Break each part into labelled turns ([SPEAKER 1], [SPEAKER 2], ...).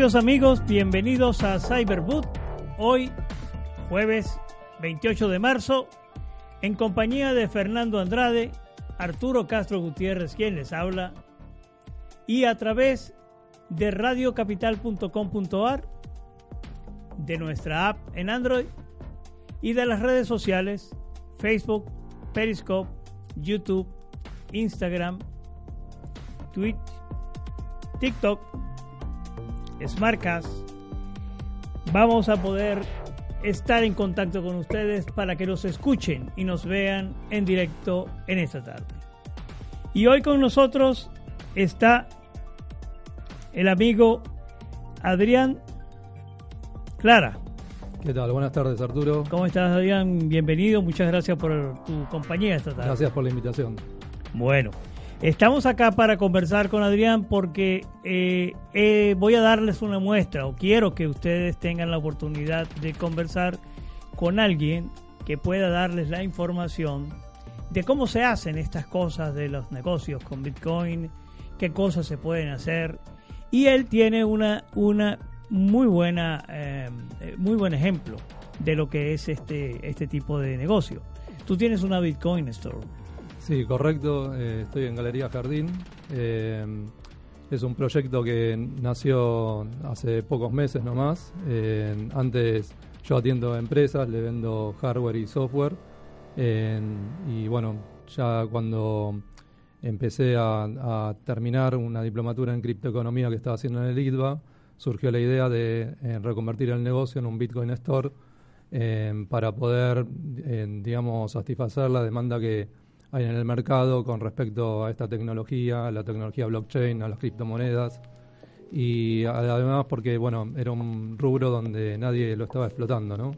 [SPEAKER 1] Queridos amigos, bienvenidos a Cyberboot. Hoy, jueves 28 de marzo, en compañía de Fernando Andrade, Arturo Castro Gutiérrez, quien les habla, y a través de radiocapital.com.ar, de nuestra app en Android y de las redes sociales Facebook, Periscope, YouTube, Instagram, Twitch, TikTok, Smartcast. Vamos a poder estar en contacto con ustedes para que nos escuchen y nos vean en directo en esta tarde. Y hoy con nosotros está el amigo Adrián Clara.
[SPEAKER 2] ¿Qué tal? Buenas tardes, Arturo.
[SPEAKER 1] ¿Cómo estás, Adrián? Bienvenido. Muchas gracias por tu compañía esta tarde.
[SPEAKER 2] Gracias por la invitación.
[SPEAKER 1] Bueno, estamos acá para conversar con Adrián porque eh, eh, voy a darles una muestra o quiero que ustedes tengan la oportunidad de conversar con alguien que pueda darles la información de cómo se hacen estas cosas de los negocios con Bitcoin, qué cosas se pueden hacer. Y él tiene una, una muy buena, eh, muy buen ejemplo de lo que es este, este tipo de negocio. Tú tienes una Bitcoin Store.
[SPEAKER 2] Sí, correcto. Eh, estoy en Galería Jardín. Eh, es un proyecto que nació hace pocos meses nomás. Eh, antes yo atiendo empresas, le vendo hardware y software. y bueno, ya cuando empecé a, terminar una diplomatura en criptoeconomía que estaba haciendo en el IDVA, surgió la idea de reconvertir el negocio en un Bitcoin Store para poder, digamos, satisfacer la demanda que hay en el mercado con respecto a esta tecnología, a la tecnología blockchain, a las criptomonedas. Y además porque bueno era un rubro donde nadie lo estaba explotando, ¿no?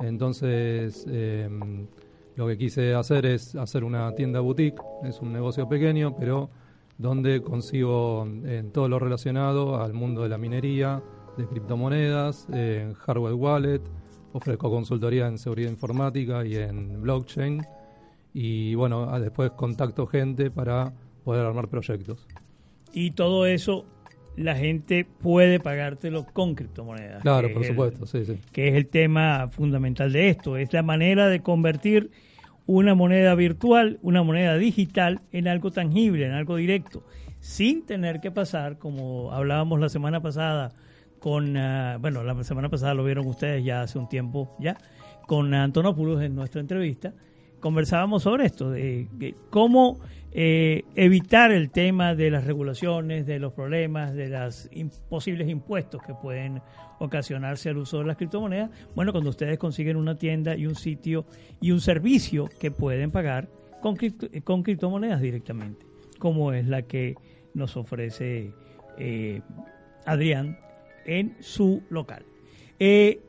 [SPEAKER 2] Entonces em, lo que quise hacer es hacer una tienda boutique, es un negocio pequeño, pero donde consigo en todo lo relacionado al mundo de la minería, de criptomonedas, en hardware wallet, ofrezco consultoría en seguridad informática y en blockchain y bueno, después contacto gente para poder armar proyectos.
[SPEAKER 1] Y todo eso la gente puede pagártelo con criptomonedas.
[SPEAKER 2] Claro, por supuesto, sí, sí.
[SPEAKER 1] Que es el tema fundamental de esto, es la manera de convertir una moneda virtual, una moneda digital en algo tangible, en algo directo, sin tener que pasar, como hablábamos la semana pasada con, ah, bueno, la semana pasada lo vieron ustedes ya hace un tiempo ya, con Antonopoulos en nuestra entrevista, conversábamos sobre esto, de, cómo eh, evitar el tema de las regulaciones, de los problemas, de los posibles impuestos que pueden ocasionarse al uso de las criptomonedas. Bueno, cuando ustedes consiguen una tienda y un sitio y un servicio que pueden pagar con, con criptomonedas directamente, como es la que nos ofrece eh, Adrián en su local. Eh,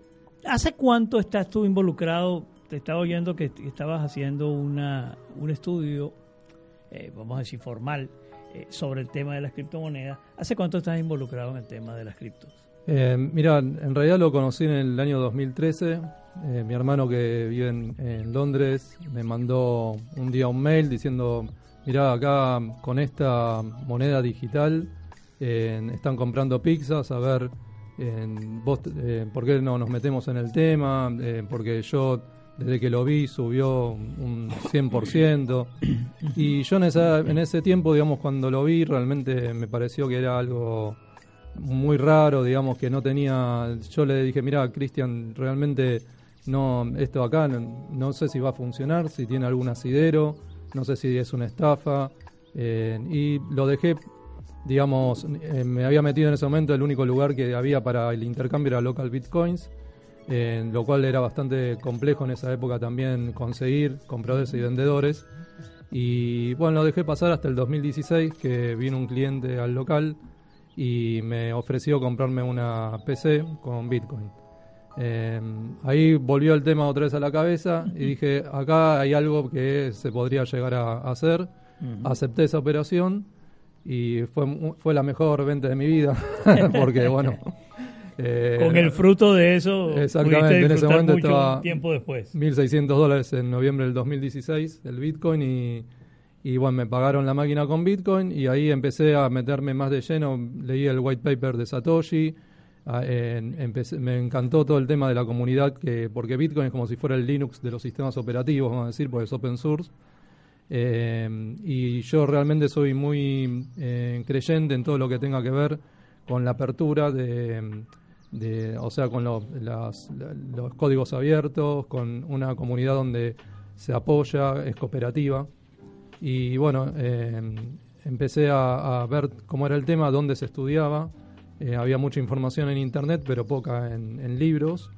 [SPEAKER 1] ¿Hace cuánto estás tú involucrado te estaba oyendo que estabas haciendo una, un estudio, eh, vamos a decir formal, eh, sobre el tema de las criptomonedas. ¿Hace cuánto estás involucrado en el tema de las criptos?
[SPEAKER 2] Eh, mira, en realidad lo conocí en el año 2013. mi hermano que vive en, Londres me mandó un día un mail diciendo, mira, acá con esta moneda digital están comprando pizzas, a ver, vos, ¿por qué no nos metemos en el tema? porque yo desde que lo vi subió un 100%. Y yo en, esa, en ese tiempo, digamos, cuando lo vi, realmente me pareció que era algo muy raro, digamos, que no tenía... Yo le dije, mira, Cristian, realmente no esto acá no, sé si va a funcionar, si tiene algún asidero, no sé si es una estafa. Eh, y lo dejé, digamos, eh, me había metido en ese momento, el único lugar que había para el intercambio era Local Bitcoins lo cual era bastante complejo en esa época también conseguir compradores y vendedores. Y bueno, lo dejé pasar hasta el 2016, que vino un cliente al local y me ofreció comprarme una PC con Bitcoin. Eh, ahí volvió el tema otra vez a la cabeza y dije, acá hay algo que se podría llegar a hacer. Acepté esa operación y fue, fue la mejor venta de mi vida, porque bueno,
[SPEAKER 1] eh, Con el fruto de eso,
[SPEAKER 2] exactamente, en ese momento estaba
[SPEAKER 1] tiempo después.
[SPEAKER 2] 1.600 dólares en noviembre del 2016 el Bitcoin y, Y bueno, me pagaron la máquina con Bitcoin y ahí empecé a meterme más de lleno. Leí el white paper de Satoshi. me encantó todo el tema de la comunidad, que porque Bitcoin es como si fuera el Linux de los sistemas operativos, vamos a decir, porque es open source. Eh, y yo realmente soy muy eh, creyente en todo lo que tenga que ver con la apertura de, o sea, con los códigos abiertos, con una comunidad donde se apoya, es cooperativa. Y bueno, eh, empecé a, ver cómo era el tema, dónde se estudiaba. Eh, había mucha información en internet, pero poca en, libros.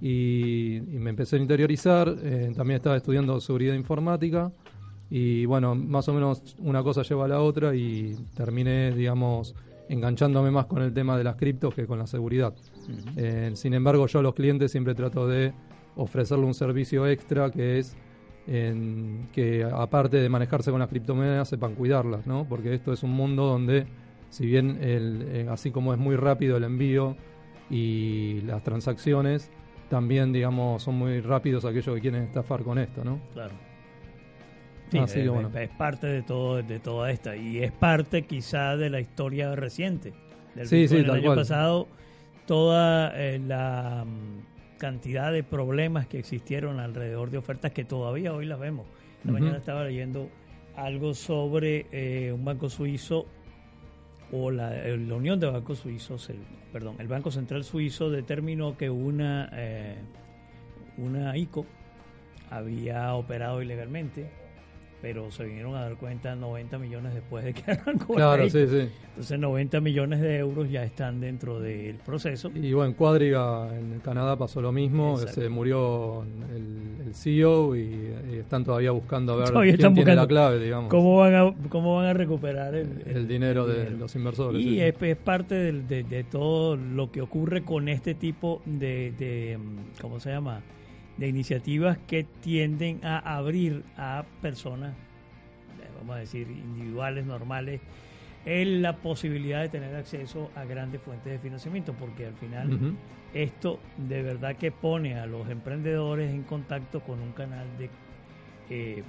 [SPEAKER 2] Y, me empecé a interiorizar. Eh, también estaba estudiando seguridad informática. Y bueno, más o menos una cosa lleva a la otra y terminé, digamos, enganchándome más con el tema de las criptos que con la seguridad. sin embargo, yo a los clientes siempre trato de ofrecerle un servicio extra que es en que aparte de manejarse con las criptomonedas sepan cuidarlas, ¿no? Porque esto es un mundo donde, si bien el, eh, así como es muy rápido el envío y las transacciones, también, digamos, son muy rápidos aquellos que quieren estafar con esto, ¿no?
[SPEAKER 1] Claro. Sí, es, parte de todo de toda esta y es parte quizá de la historia reciente del
[SPEAKER 2] sí, sí,
[SPEAKER 1] el año pasado toda eh, la cantidad de problemas que existieron alrededor de ofertas que todavía hoy las vemos. La mañana estaba leyendo algo sobre eh, un banco suizo o la, eh, la, Unión de Bancos Suizos, el, perdón, el Banco Central Suizo determinó que una, eh, una ICO había operado ilegalmente pero se vinieron a dar cuenta 90 millones después de que arrancó.
[SPEAKER 2] Claro, sí, sí.
[SPEAKER 1] Entonces 90 millones de euros ya están dentro del proceso.
[SPEAKER 2] Y bueno, Cuadriga en Canadá pasó lo mismo, se murió el, el CEO y, están todavía buscando a ver quién tiene la clave, digamos.
[SPEAKER 1] ¿Cómo van a, cómo van a recuperar
[SPEAKER 2] el, dinero de los inversores?
[SPEAKER 1] Y es, parte de, de, todo lo que ocurre con este tipo de, de ¿cómo se llama? De iniciativas que tienden a abrir a personas, eh, vamos a decir, individuales, normales, en la posibilidad de tener acceso a grandes fuentes de financiamiento, porque al final esto de verdad que pone a los emprendedores en contacto con un canal de eh,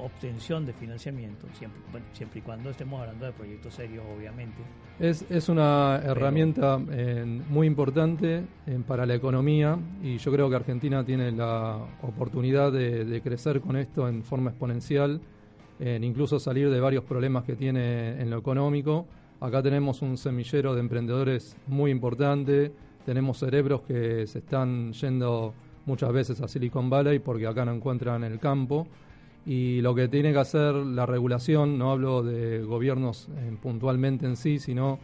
[SPEAKER 1] obtención de financiamiento, siempre, siempre y cuando estemos hablando de proyectos serios, obviamente.
[SPEAKER 2] Es, es una herramienta eh, muy importante eh, para la economía y yo creo que Argentina tiene la oportunidad de, crecer con esto en forma exponencial, incluso salir de varios problemas que tiene en lo económico. Acá tenemos un semillero de emprendedores muy importante, tenemos cerebros que se están yendo muchas veces a Silicon Valley porque acá no encuentran el campo y lo que tiene que hacer la regulación, no hablo de gobiernos eh, puntualmente en sí, sino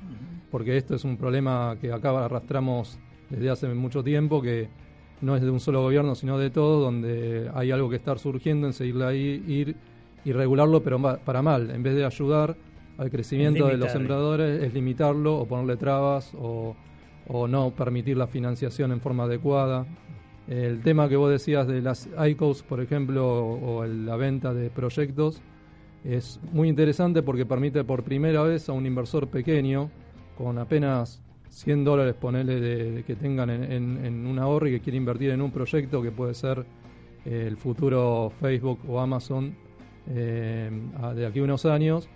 [SPEAKER 2] porque esto es un problema que acá arrastramos desde hace mucho tiempo, que no es de un solo gobierno, sino de todo, donde hay algo que estar surgiendo en seguirle ahí, ir y regularlo, pero para mal, en vez de ayudar al crecimiento de los sembradores, es limitarlo o ponerle trabas o, o no permitir la financiación en forma adecuada. El tema que vos decías de las ICOs, por ejemplo, o, la venta de proyectos, es muy interesante porque permite por primera vez a un inversor pequeño, con apenas 100 dólares, ponerle de, que tengan en, un ahorro y que quiere invertir en un proyecto que puede ser eh, el futuro Facebook o Amazon eh, de aquí a unos años,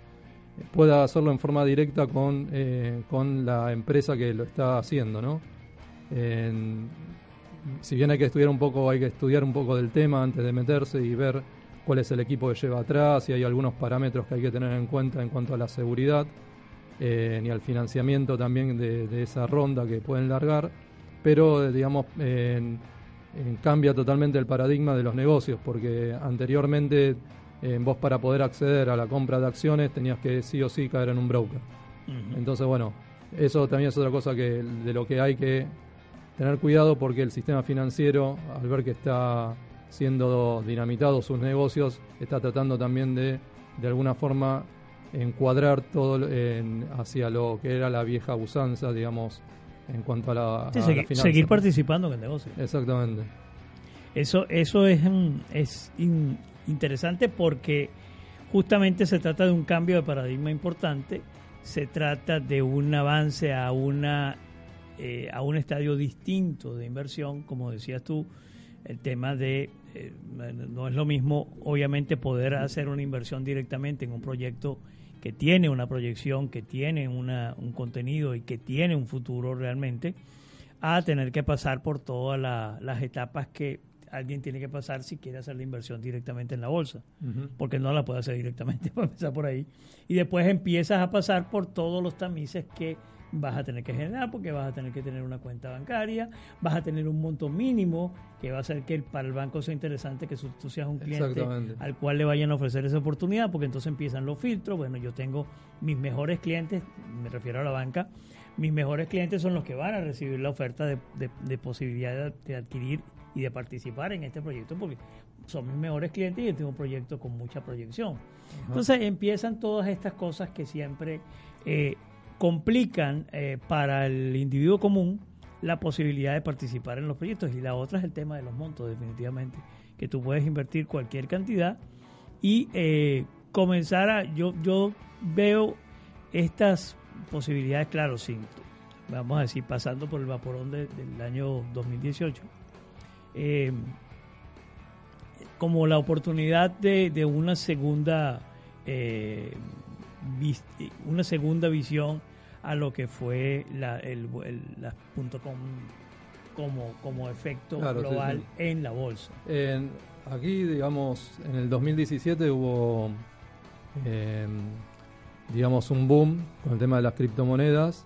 [SPEAKER 2] pueda hacerlo en forma directa con, eh, con la empresa que lo está haciendo, ¿no? Si bien hay que estudiar un poco, hay que estudiar un poco del tema antes de meterse y ver cuál es el equipo que lleva atrás, y hay algunos parámetros que hay que tener en cuenta en cuanto a la seguridad eh, y al financiamiento también de, esa ronda que pueden largar, pero eh, digamos cambia totalmente el paradigma de los negocios, porque anteriormente eh, vos para poder acceder a la compra de acciones tenías que sí o sí caer en un broker. Entonces, bueno, eso también es otra cosa que de lo que hay que tener cuidado porque el sistema financiero, al ver que está siendo dinamitado sus negocios, está tratando también de, de alguna forma, encuadrar todo en, hacia lo que era la vieja usanza, digamos, en cuanto a la,
[SPEAKER 1] seguir, participando en el negocio.
[SPEAKER 2] Exactamente.
[SPEAKER 1] Eso, eso es, es interesante porque justamente se trata de un cambio de paradigma importante, se trata de un avance a una eh, a un estadio distinto de inversión, como decías tú, el tema de eh, no es lo mismo, obviamente, poder hacer una inversión directamente en un proyecto que tiene una proyección, que tiene una, un contenido y que tiene un futuro realmente, a tener que pasar por todas las etapas que alguien tiene que pasar si quiere hacer la inversión directamente en la bolsa, porque no la puede hacer directamente, para empezar por ahí. Y después empiezas a pasar por todos los tamices que vas a tener que generar porque vas a tener que tener una cuenta bancaria, vas a tener un monto mínimo que va a hacer que para el banco sea interesante que tú seas un cliente al cual le vayan a ofrecer esa oportunidad, porque entonces empiezan los filtros. Bueno, yo tengo mis mejores clientes, me refiero a la banca, mis mejores clientes son los que van a recibir la oferta de, de, posibilidad de, adquirir y de participar en este proyecto, porque son mis mejores clientes y yo tengo un proyecto con mucha proyección. Entonces empiezan todas estas cosas que siempre eh, complican eh, para el individuo común la posibilidad de participar en los proyectos. Y la otra es el tema de los montos, definitivamente, que tú puedes invertir cualquier cantidad y eh, comenzar a... Yo, yo veo estas posibilidades, claro, sin, vamos a decir, pasando por el vaporón del año 2018, eh, como la oportunidad de, de una segunda... una segunda visión a lo que fue la, el, .com como, como efecto global en la bolsa.
[SPEAKER 2] aquí, digamos, en el 2017 hubo, em, digamos, un boom con el tema de las criptomonedas,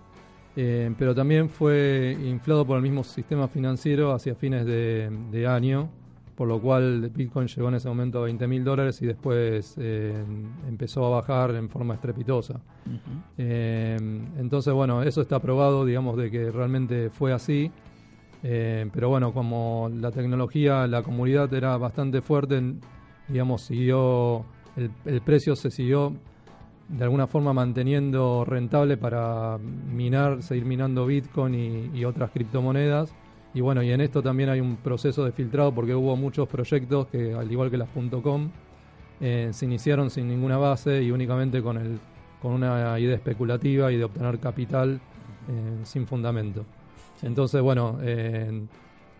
[SPEAKER 2] em, pero también fue inflado por el mismo sistema financiero hacia fines de, de año por lo cual Bitcoin llegó en ese momento a 20 mil dólares y después eh, empezó a bajar en forma estrepitosa. Eh, entonces, bueno, eso está probado, digamos, de que realmente fue así. Eh, pero bueno, como la tecnología, la comunidad era bastante fuerte, digamos, siguió, el, precio se siguió de alguna forma manteniendo rentable para minar, seguir minando Bitcoin y otras criptomonedas. Y bueno, y en esto también hay un proceso de filtrado porque hubo muchos proyectos que, al igual que las .com, eh, se iniciaron sin ninguna base y únicamente con, el, con una idea especulativa y de obtener capital eh, sin fundamento. Entonces, bueno, eh,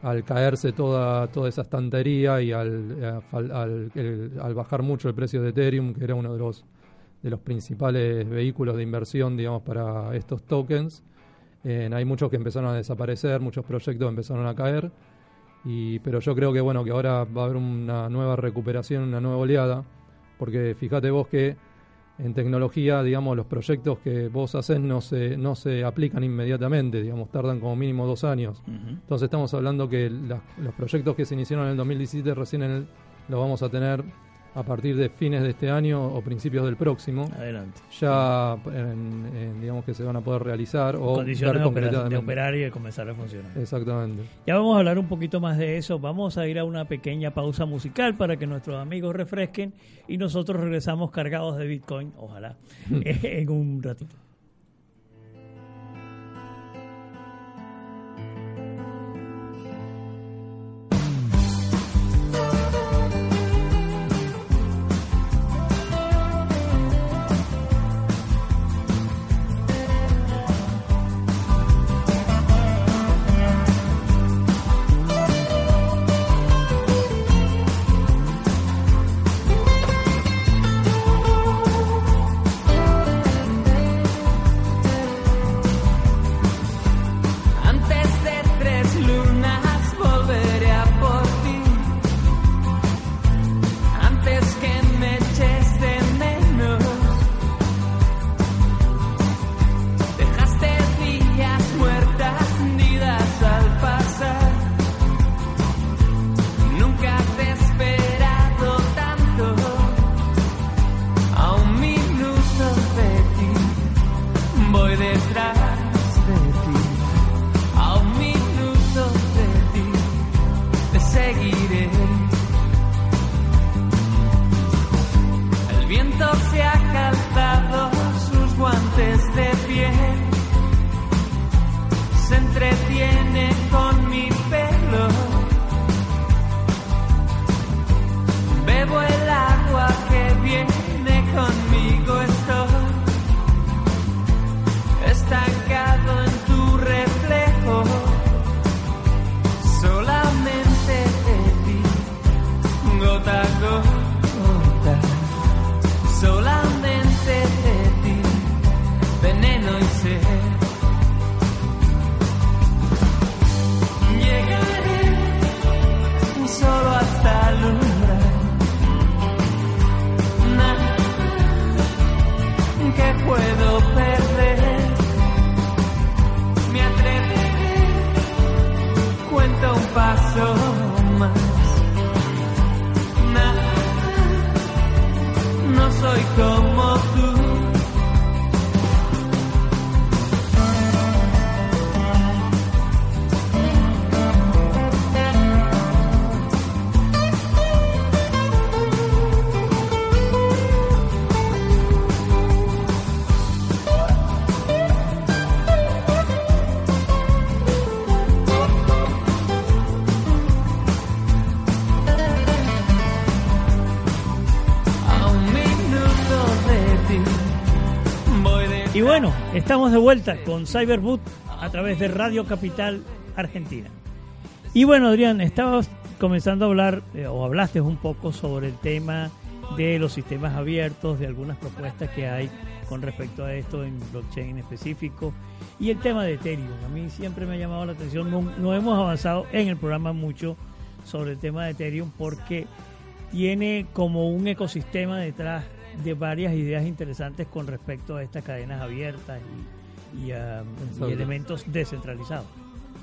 [SPEAKER 2] al caerse toda, toda esa estantería y al, al, bajar mucho el precio de Ethereum, que era uno de los, de los principales vehículos de inversión, digamos, para estos tokens, hay muchos que empezaron a desaparecer, muchos proyectos empezaron a caer, y, pero yo creo que bueno que ahora va a haber una nueva recuperación, una nueva oleada, porque fíjate vos que en tecnología, digamos, los proyectos que vos haces no se, no se aplican inmediatamente, digamos, tardan como mínimo dos años. Entonces estamos hablando que los proyectos que se iniciaron en el 2017 recién en los vamos a tener a partir de fines de este año o principios del próximo.
[SPEAKER 1] Adelante.
[SPEAKER 2] Ya digamos que se van a poder realizar o
[SPEAKER 1] condiciones de, operar y de comenzar a funcionar.
[SPEAKER 2] Exactamente.
[SPEAKER 1] Ya vamos a hablar un poquito más de eso. Vamos a ir a una pequeña pausa musical para que nuestros amigos refresquen y nosotros regresamos cargados de Bitcoin, ojalá, en un ratito.
[SPEAKER 3] detrás de ti, a un minuto de ti, te seguiré. El viento se ha calzado sus guantes de piel, se entretiene con mi pelo. Bebo el gota solamente de ti, veneno y sed. Llegaré solo hasta el umbral, nada que puedo perder. No
[SPEAKER 1] Y bueno, estamos de vuelta con Cyberboot a través de Radio Capital Argentina. Y bueno, Adrián, estabas comenzando a hablar, eh, o hablaste un poco sobre el tema de los sistemas abiertos, de algunas propuestas que hay con respecto a esto en blockchain específico, y el tema de Ethereum. A mí siempre me ha llamado la atención, no hemos avanzado en el programa mucho sobre el tema de Ethereum porque tiene como un ecosistema detrás de varias ideas interesantes con respecto a estas cadenas abiertas y, y, ah, y elementos descentralizados.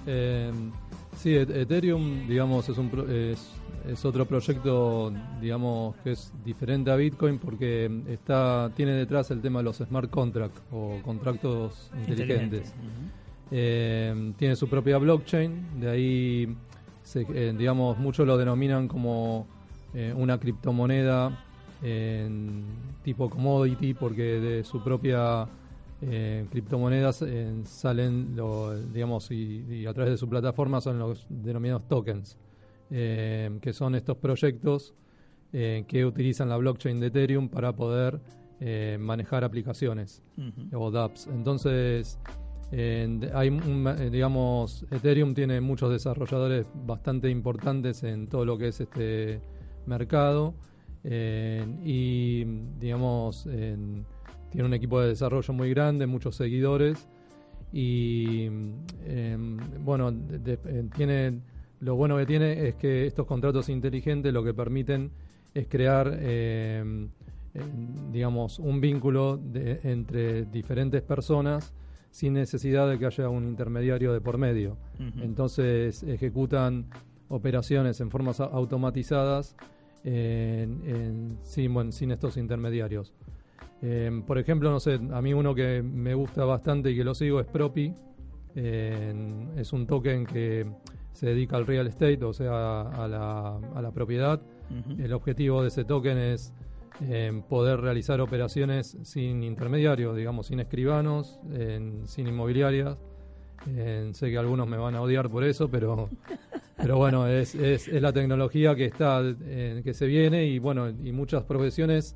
[SPEAKER 2] Eh, sí, Et- Ethereum, digamos, es, un pro- es, es otro proyecto, digamos, que es diferente a Bitcoin porque está tiene detrás el tema de los smart contracts o contratos inteligentes. Eh, tiene su propia blockchain, de ahí, se- eh, digamos, muchos lo denominan como una criptomoneda en tipo commodity, porque de su propia eh, criptomonedas eh, salen, lo, digamos, y, y a través de su plataforma son los denominados tokens, eh, que son estos proyectos eh, que utilizan la blockchain de Ethereum para poder manejar aplicaciones o dApps. Entonces, hay un, digamos, Ethereum tiene muchos desarrolladores bastante importantes en todo lo que es este mercado eh, y, digamos, en- tiene un equipo de desarrollo muy grande, muchos seguidores y, eh, bueno, de- de- eh, tiene lo bueno que tiene es que estos contratos inteligentes lo que permiten es crear eh, eh, digamos, un vínculo de- entre diferentes personas sin necesidad de que haya un intermediario de por medio. Entonces ejecutan operaciones en formas automatizadas en- en- sin, bueno, sin estos intermediarios. Eh, por ejemplo, no sé, a mí uno que me gusta bastante y que lo sigo es Propi. Eh, es un token que se dedica al real estate, o sea, a la, a la propiedad. El objetivo de ese token es eh, poder realizar operaciones sin intermediarios, digamos, sin escribanos, sin inmobiliarias. Eh, sé que algunos me van a odiar por eso, pero, pero bueno, es, es, la tecnología que está, eh, que se viene y bueno, y muchas profesiones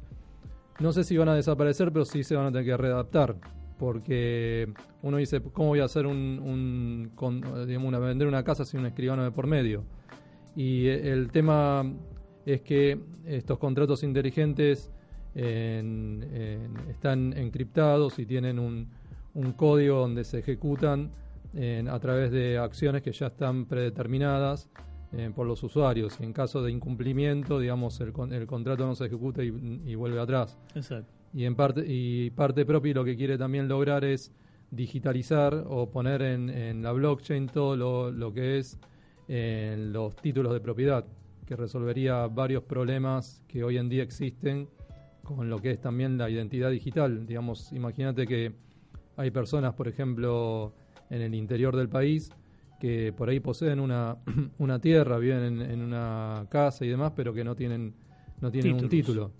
[SPEAKER 2] no sé si van a desaparecer, pero sí se van a tener que readaptar. Porque uno dice, ¿cómo voy a hacer un, un con- digamos, vender una casa sin un escribano de por medio? Y eh, el tema es que estos contratos inteligentes en- en- están encriptados y tienen un, un código donde se ejecutan en- a través de acciones que ya están predeterminadas eh, por los usuarios. Y en caso de incumplimiento, digamos, el, el contrato no se ejecuta y, y vuelve atrás.
[SPEAKER 1] Exacto.
[SPEAKER 2] Y en parte y parte propia lo que quiere también lograr es digitalizar o poner en, en la blockchain todo lo, lo que es en los títulos de propiedad, que resolvería varios problemas que hoy en día existen con lo que es también la identidad digital. Digamos, imagínate que hay personas, por ejemplo, en el interior del país que por ahí poseen una, una tierra, viven en, en una casa y demás, pero que no tienen no tienen un título.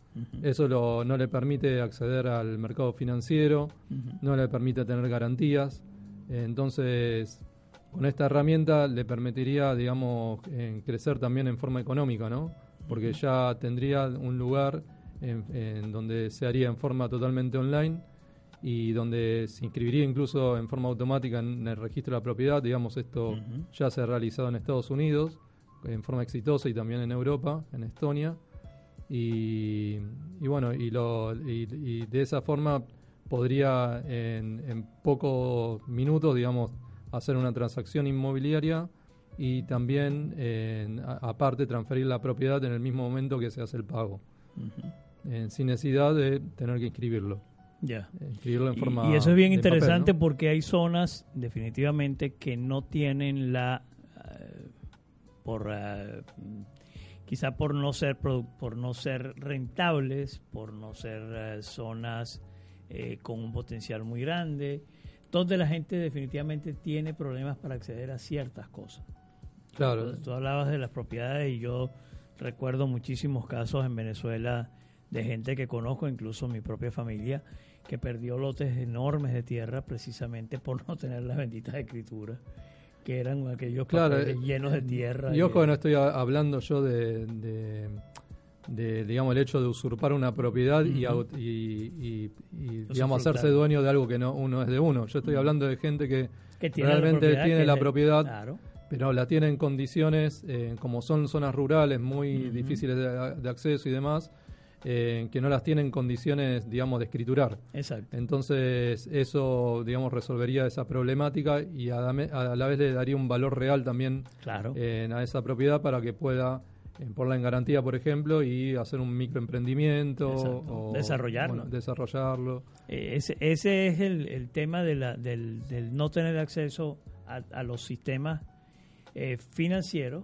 [SPEAKER 2] Eso lo- no le permite acceder al mercado financiero, no le permite tener garantías. Entonces, con esta herramienta le permitiría, digamos, en crecer también en forma económica, ¿no? Porque ya tendría un lugar en, en donde se haría en forma totalmente online y donde se inscribiría incluso en forma automática en el registro de la propiedad. Digamos, esto ya se ha realizado en Estados Unidos en forma exitosa y también en Europa, en Estonia. Y, y bueno, y, lo, y, y de esa forma podría en, en pocos minutos, digamos, hacer una transacción inmobiliaria y también, aparte, transferir la propiedad en el mismo momento que se hace el pago, eh, sin necesidad de tener que inscribirlo.
[SPEAKER 1] Ya.
[SPEAKER 2] eh, en
[SPEAKER 1] Y-
[SPEAKER 2] forma
[SPEAKER 1] y eso es bien
[SPEAKER 2] papel,
[SPEAKER 1] interesante
[SPEAKER 2] ¿no?
[SPEAKER 1] porque hay zonas definitivamente que no tienen la eh, por eh, quizá por no ser por no ser rentables, por no ser eh, zonas eh, con un potencial muy grande, donde la gente definitivamente tiene problemas para acceder a ciertas cosas.
[SPEAKER 2] Claro,
[SPEAKER 1] Tú hablabas de las propiedades y yo recuerdo muchísimos casos en Venezuela de gente que conozco, incluso mi propia familia, que perdió lotes enormes de tierra precisamente por no tener las benditas escrituras, que eran aquellos
[SPEAKER 2] Claro, eh,
[SPEAKER 1] llenos de tierra.
[SPEAKER 2] Y ojo,
[SPEAKER 1] de-
[SPEAKER 2] no estoy hablando yo de, de, de, digamos, el hecho de usurpar una propiedad y, y, y- y, digamos, hacerse dueño de algo que no uno es de uno. Yo estoy hablando de gente que
[SPEAKER 1] que tiene
[SPEAKER 2] realmente tiene
[SPEAKER 1] que
[SPEAKER 2] la propiedad,
[SPEAKER 1] Claro,
[SPEAKER 2] pero la tiene en condiciones, eh, como son zonas rurales muy difíciles de, de acceso y demás, eh, que no las tienen en condiciones, digamos, de escriturar.
[SPEAKER 1] exacto.
[SPEAKER 2] Entonces, eso, digamos, resolvería esa problemática y a, la vez le daría un valor real también
[SPEAKER 1] Claro.
[SPEAKER 2] eh, a esa propiedad para que pueda eh, ponerla en garantía, por ejemplo, y hacer un microemprendimiento
[SPEAKER 1] Exacto.
[SPEAKER 2] o
[SPEAKER 1] Desarrollarlo.
[SPEAKER 2] bueno, desarrollarlo.
[SPEAKER 1] Eh, Ese, ese es el, el tema de la, del, del no tener acceso a, a los sistemas eh, financieros,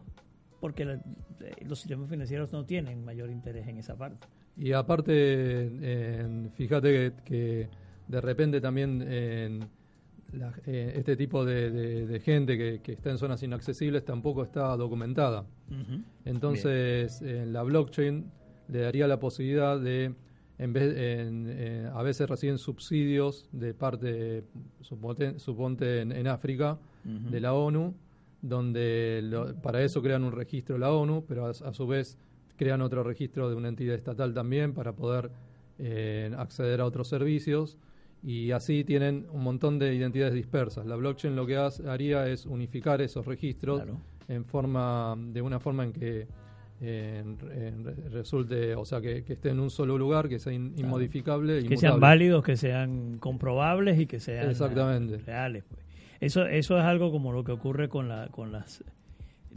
[SPEAKER 1] porque la- eh, los sistemas financieros no tienen mayor interés en esa parte.
[SPEAKER 2] Y aparte, eh, fíjate que, que de repente también en la- eh, este tipo de, de- de gente que, que está en zonas inaccesibles tampoco está documentada. Entonces, en la blockchain le daría la posibilidad de, en vez, en, eh, a veces reciben subsidios de parte, suponte, suponte en, en África, de la ONU, donde lo- para eso crean un registro de la ONU, pero a, a su vez crean otro registro de una entidad estatal también para poder eh, acceder a otros servicios y así tienen un montón de identidades dispersas. La blockchain lo que hace- haría es unificar esos registros
[SPEAKER 1] Claro.
[SPEAKER 2] en forma de una forma en que eh, en- en re- resulte, o sea, que, que esté en un solo lugar, que sea in-
[SPEAKER 1] Claro.
[SPEAKER 2] inmodificable,
[SPEAKER 1] que sean válidos, que sean comprobables y que sean
[SPEAKER 2] Exactamente.
[SPEAKER 1] eh, reales. pues. Eso, eso es algo como lo que ocurre con, la, con las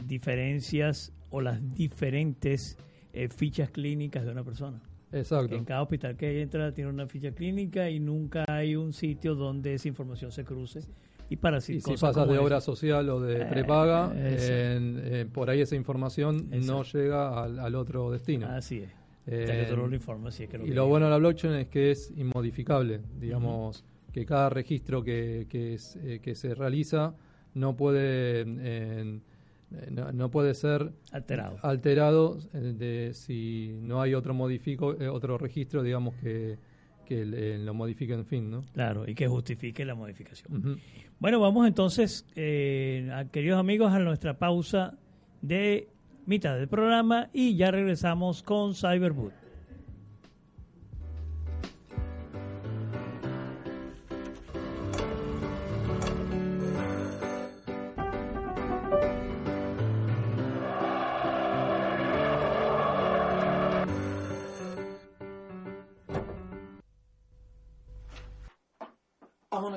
[SPEAKER 1] diferencias o las diferentes eh, fichas clínicas de una persona.
[SPEAKER 2] Exacto.
[SPEAKER 1] En cada hospital que entra tiene una ficha clínica y nunca hay un sitio donde esa información se cruce. Y para así
[SPEAKER 2] Y si pasas de
[SPEAKER 1] esa.
[SPEAKER 2] obra social o de
[SPEAKER 1] Eh,
[SPEAKER 2] prepaga, eh, por ahí esa información no llega al, al otro destino.
[SPEAKER 1] Así es.
[SPEAKER 2] Eh,
[SPEAKER 1] lo si es que lo
[SPEAKER 2] y
[SPEAKER 1] que
[SPEAKER 2] lo bueno de la blockchain es que es inmodificable. Digamos que cada registro que, que, es, que se realiza no puede, no, no puede ser
[SPEAKER 1] Alterado.
[SPEAKER 2] alterado eh, de si no hay otro modifico, eh, otro registro, digamos que, que le- lo modifique en fin, ¿no?
[SPEAKER 1] Claro, y que justifique la modificación. Bueno, vamos entonces, eh, a- queridos amigos, a nuestra pausa de mitad del programa y ya regresamos con Cyberboot.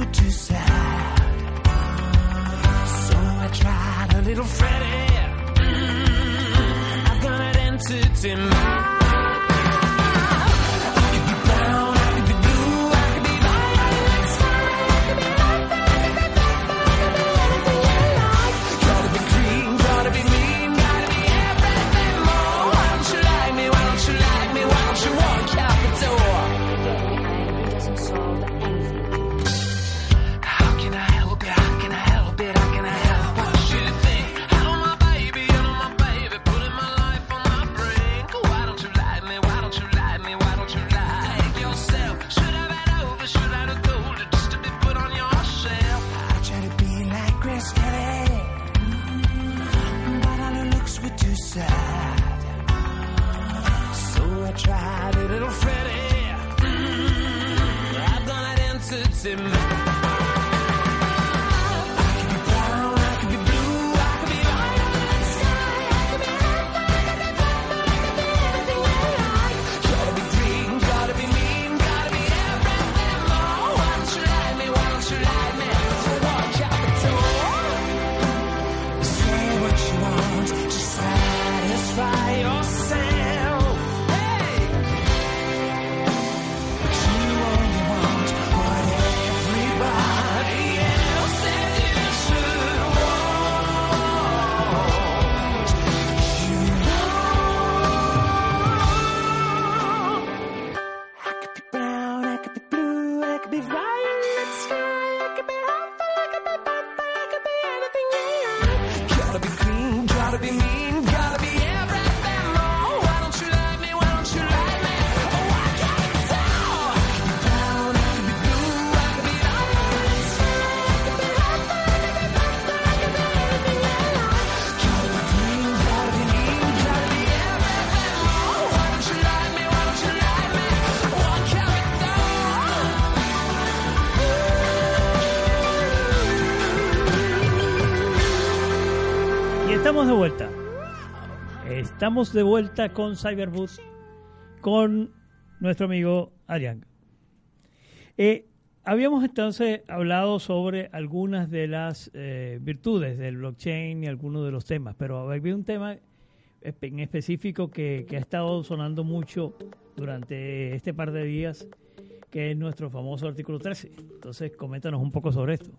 [SPEAKER 3] were too sad. So I tried a little Freddie. Mm, I've got an entity mind.
[SPEAKER 1] Estamos de vuelta con Cyberboot, con nuestro amigo Adrián. Eh, habíamos entonces hablado sobre algunas de las eh, virtudes del blockchain y algunos de los temas, pero había un tema en específico que ha estado sonando mucho durante este par de días, que es nuestro famoso artículo 13. Entonces, coméntanos un poco sobre esto.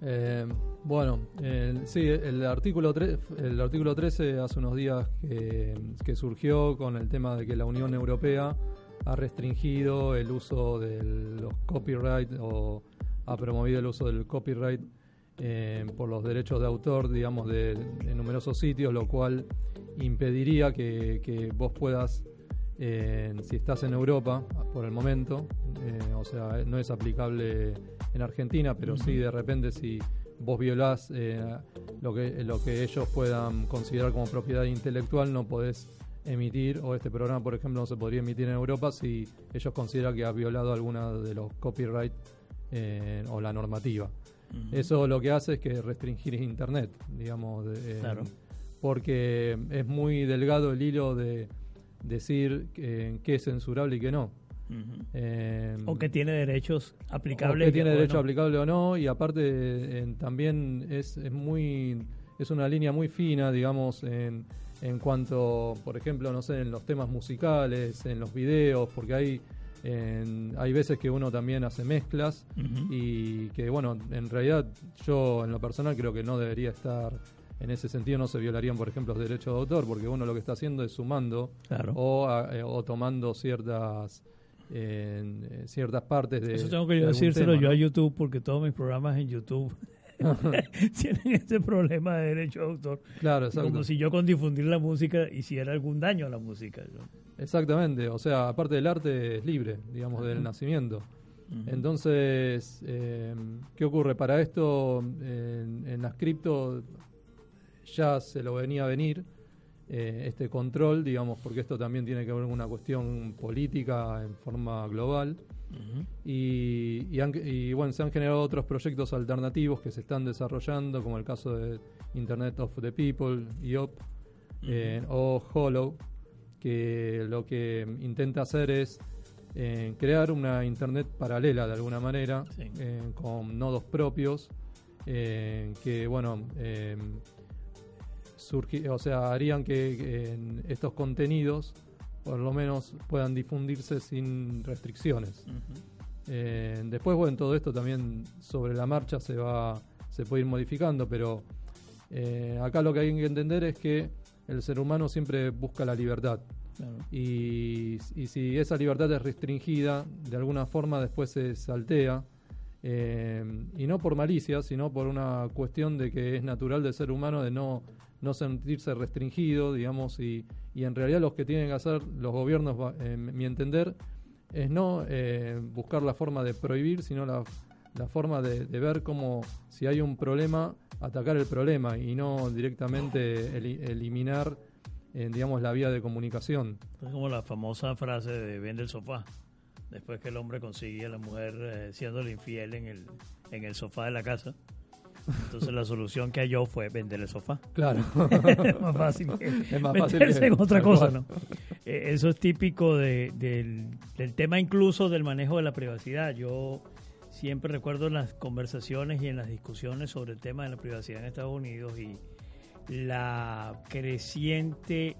[SPEAKER 2] Eh, bueno, sí, el artículo, tre- el artículo 13 hace unos días que, surgió con el tema de que la Unión Europea ha restringido el uso de los copyright o ha promovido el uso del copyright eh, por los derechos de autor, digamos, de, de numerosos sitios, lo cual impediría que vos puedas, eh, si estás en Europa por el momento, eh, o sea, no es aplicable en Argentina, pero sí de repente si vos violás eh, lo, que, lo que ellos puedan considerar como propiedad intelectual, no podés emitir, o este programa, por ejemplo, no se podría emitir en Europa si ellos consideran que ha violado alguna de los copyright eh, o la normativa. Eso lo que hace es que restringir Internet, digamos, de- eh,
[SPEAKER 1] Claro.
[SPEAKER 2] porque es muy delgado el hilo de decir eh, qué es censurable y qué no. Eh,
[SPEAKER 1] O que tiene derechos
[SPEAKER 2] o
[SPEAKER 1] aplicables.
[SPEAKER 2] que tiene
[SPEAKER 1] o
[SPEAKER 2] derecho
[SPEAKER 1] no.
[SPEAKER 2] aplicable o no, y aparte eh, también es, es muy es una línea muy fina, digamos, en, en cuanto, por ejemplo, no sé, en los temas musicales, en los videos, porque hay en- hay veces que uno también hace mezclas y que bueno, en realidad yo en lo personal creo que no debería estar en ese sentido no se violarían, por ejemplo, los derechos de autor, porque uno lo que está haciendo es sumando
[SPEAKER 1] Claro.
[SPEAKER 2] o, a- eh, o tomando ciertas en, eh, ciertas partes de
[SPEAKER 1] Eso tengo que
[SPEAKER 2] de
[SPEAKER 1] decírselo
[SPEAKER 2] tema,
[SPEAKER 1] yo
[SPEAKER 2] ¿no?
[SPEAKER 1] a YouTube porque todos mis programas en YouTube tienen este problema de derecho de autor.
[SPEAKER 2] Claro, exacto.
[SPEAKER 1] Como si yo con difundir la música hiciera algún daño a la música. ¿no?
[SPEAKER 2] Exactamente, o sea, aparte del arte es libre, digamos, del nacimiento. Entonces, eh, ¿qué ocurre? Para esto, en, en las cripto ya se lo venía a venir, eh, este control, digamos, porque esto también tiene que ver con una cuestión política en forma global. Y, y han- y, bueno, se han generado otros proyectos alternativos que se están desarrollando, como el caso de Internet of the People, IOP, eh, o Hollow, que lo que intenta hacer es eh, crear una Internet paralela de alguna manera,
[SPEAKER 1] Sí.
[SPEAKER 2] eh, con nodos propios, eh, que bueno, o sea, harían que, que en estos contenidos por lo menos puedan difundirse sin restricciones. Eh, después, bueno, todo esto también sobre la marcha se va, se puede ir modificando, pero eh, acá lo que hay que entender es que el ser humano siempre busca la libertad.
[SPEAKER 1] Claro.
[SPEAKER 2] Y, y si esa libertad es restringida, de alguna forma después se saltea. Eh, y no por malicia, sino por una cuestión de que es natural del ser humano de no, no sentirse restringido, digamos, y, y en realidad los que tienen que hacer los gobiernos, va- en mi entender, es no eh, buscar la forma de prohibir, sino la, la forma de, ver cómo, si hay un problema, atacar el problema y no directamente eli- eliminar en, digamos, la vía de comunicación.
[SPEAKER 1] Es como la famosa frase de vende el sofá. Después que el hombre consigue a la mujer eh, siéndole infiel en el, en el sofá de la casa. Entonces la solución que halló fue vender el sofá.
[SPEAKER 2] Claro.
[SPEAKER 1] es más fácil que
[SPEAKER 2] Es más fácil que-
[SPEAKER 1] en otra cosa. ¿no? Eh, eso es típico de- del, del tema incluso del manejo de la privacidad. Yo siempre recuerdo en las conversaciones y en las discusiones sobre el tema de la privacidad en Estados Unidos y la creciente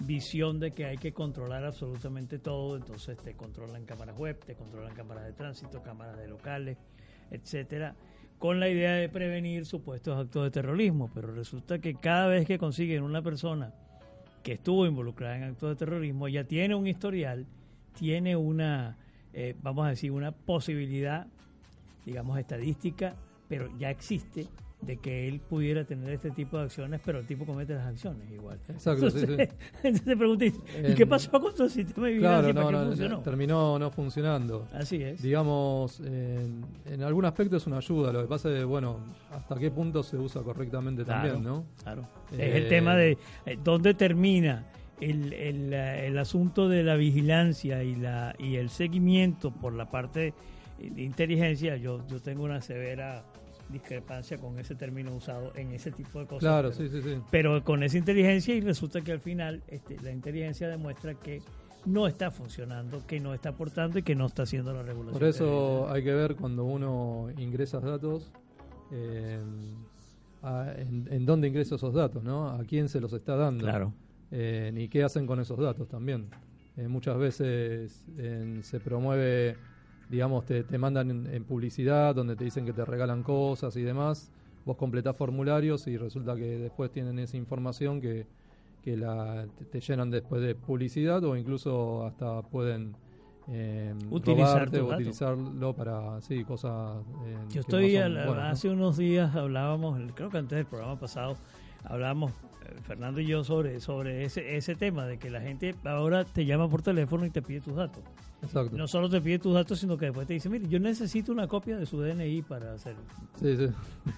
[SPEAKER 1] visión de que hay que controlar absolutamente todo, entonces te controlan cámaras web, te controlan cámaras de tránsito, cámaras de locales, etcétera, con la idea de prevenir supuestos actos de terrorismo, pero resulta que cada vez que consiguen una persona que estuvo involucrada en actos de terrorismo ya tiene un historial, tiene una, eh, vamos a decir, una posibilidad, digamos, estadística, pero ya existe de que él pudiera tener este tipo de acciones, pero el tipo comete las acciones igual.
[SPEAKER 2] Exacto, sí, sí.
[SPEAKER 1] Entonces te pregunté, ¿y
[SPEAKER 2] En-
[SPEAKER 1] qué pasó con tu sistema de
[SPEAKER 2] Claro,
[SPEAKER 1] vigilancia?
[SPEAKER 2] no,
[SPEAKER 1] ¿Para qué
[SPEAKER 2] no,
[SPEAKER 1] funcionó?
[SPEAKER 2] terminó no funcionando.
[SPEAKER 1] Así es.
[SPEAKER 2] Digamos, en, en algún aspecto es una ayuda, lo que pasa es, bueno, hasta qué punto se usa correctamente
[SPEAKER 1] Claro,
[SPEAKER 2] también, ¿no?
[SPEAKER 1] Claro.
[SPEAKER 2] Eh,
[SPEAKER 1] es el tema de eh, dónde termina el, el, eh, el asunto de la vigilancia y la y el seguimiento por la parte de inteligencia. Yo, yo tengo una severa discrepancia con ese término usado en ese tipo de cosas.
[SPEAKER 2] Claro,
[SPEAKER 1] pero,
[SPEAKER 2] sí, sí, sí.
[SPEAKER 1] pero con esa inteligencia y resulta que al final este, la inteligencia demuestra que no está funcionando, que no está aportando y que no está haciendo la regulación.
[SPEAKER 2] Por eso hay que ver cuando uno ingresa datos, eh, a- en, en dónde ingresa esos datos, ¿no? A quién se los está dando.
[SPEAKER 1] Claro.
[SPEAKER 2] Eh, y qué hacen con esos datos también. Eh, muchas veces eh, se promueve, digamos, te, te mandan en, en publicidad donde te dicen que te regalan cosas y demás. Vos completás formularios y resulta que después tienen esa información que, que la, te, te llenan después de publicidad o incluso hasta pueden eh,
[SPEAKER 1] Utilizar
[SPEAKER 2] robarte
[SPEAKER 1] tus
[SPEAKER 2] o utilizarlo para, sí, cosas. eh,
[SPEAKER 1] Yo
[SPEAKER 2] no
[SPEAKER 1] estoy, hace unos días hablábamos, creo que antes del programa pasado, hablábamos eh, Fernando y yo sobre, sobre ese, ese tema de que la gente ahora te llama por teléfono y te pide tus datos.
[SPEAKER 2] Exacto.
[SPEAKER 1] No solo te pide tus datos, sino que después te dice, mire, yo necesito una copia de su DNI para hacer,
[SPEAKER 2] Sí, sí.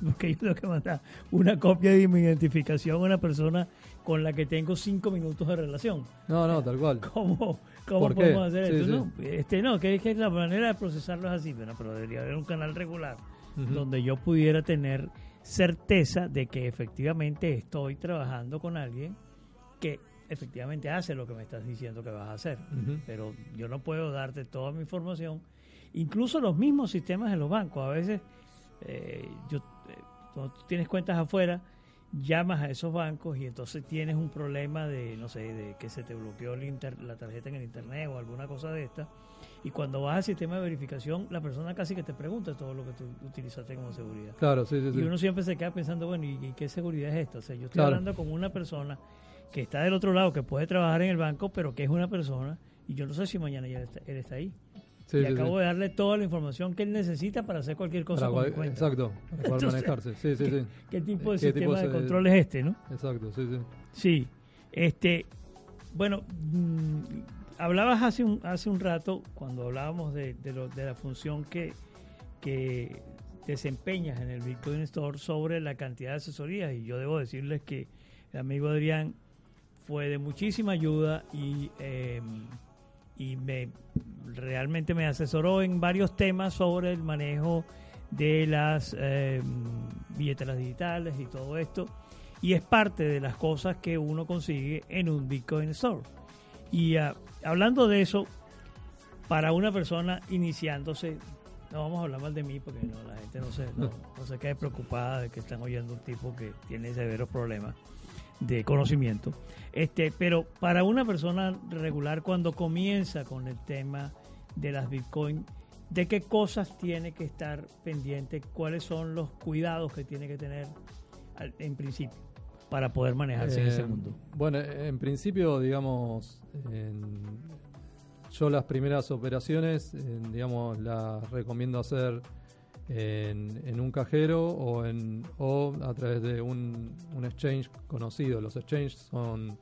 [SPEAKER 1] porque yo tengo que mandar una copia de mi identificación a una persona con la que tengo cinco minutos de relación.
[SPEAKER 2] No, no, tal cual.
[SPEAKER 1] ¿Cómo, cómo podemos hacer
[SPEAKER 2] Sí,
[SPEAKER 1] esto?
[SPEAKER 2] sí.
[SPEAKER 1] No, este, no, que es que la manera de procesarlo es así, bueno, pero debería haber un canal regular donde yo pudiera tener certeza de que efectivamente estoy trabajando con alguien que efectivamente hace lo que me estás diciendo que vas a hacer. Pero yo no puedo darte toda mi información. Incluso los mismos sistemas de los bancos. A veces, eh, yo, eh, cuando tú tienes cuentas afuera, llamas a esos bancos y entonces tienes un problema de, no sé, de que se te bloqueó el inter- la tarjeta en el internet o alguna cosa de esta. Y cuando vas al sistema de verificación, la persona casi que te pregunta todo lo que tú utilizaste como seguridad.
[SPEAKER 2] Claro, sí, sí, sí.
[SPEAKER 1] Y uno siempre se queda pensando, bueno, ¿y, y qué seguridad es esta? O sea, yo estoy
[SPEAKER 2] Claro.
[SPEAKER 1] hablando con una persona que está del otro lado, que puede trabajar en el banco, pero que es una persona, y yo no sé si mañana ya está- él está ahí.
[SPEAKER 2] Sí,
[SPEAKER 1] y
[SPEAKER 2] sí,
[SPEAKER 1] acabo
[SPEAKER 2] sí.
[SPEAKER 1] de darle toda la información que él necesita para hacer cualquier cosa
[SPEAKER 2] Para
[SPEAKER 1] con cuenta.
[SPEAKER 2] Exacto, para
[SPEAKER 1] Entonces,
[SPEAKER 2] manejarse. Sí, sí, sí.
[SPEAKER 1] ¿Qué tipo de
[SPEAKER 2] ¿Qué tipo
[SPEAKER 1] sistema de control es este, no?
[SPEAKER 2] Exacto, sí, sí.
[SPEAKER 1] Sí. Este, bueno, mm, hablabas hace un, hace un rato, cuando hablábamos de, de, lo- de la función que, que desempeñas en el Bitcoin Store sobre la cantidad de asesorías, y yo debo decirles que el amigo Adrián fue de muchísima ayuda y, eh, y me realmente me asesoró en varios temas sobre el manejo de las eh, billeteras digitales y todo esto y es parte de las cosas que uno consigue en un Bitcoin Store. Y ah, hablando de eso, para una persona iniciándose, no vamos a hablar mal de mí porque no, la gente no se, no, no se quede preocupada de que están oyendo un tipo que tiene severos problemas de conocimiento. Este, pero para una persona regular cuando comienza con el tema de las Bitcoin, ¿de qué cosas tiene que estar pendiente? ¿Cuáles son los cuidados que tiene que tener al- en principio para poder manejarse en ese
[SPEAKER 2] Eh,
[SPEAKER 1] mundo?
[SPEAKER 2] Bueno, en principio, digamos, en- yo las primeras operaciones, en, digamos, las recomiendo hacer en, en un cajero o, en, o a través de un, un exchange conocido. Los exchanges son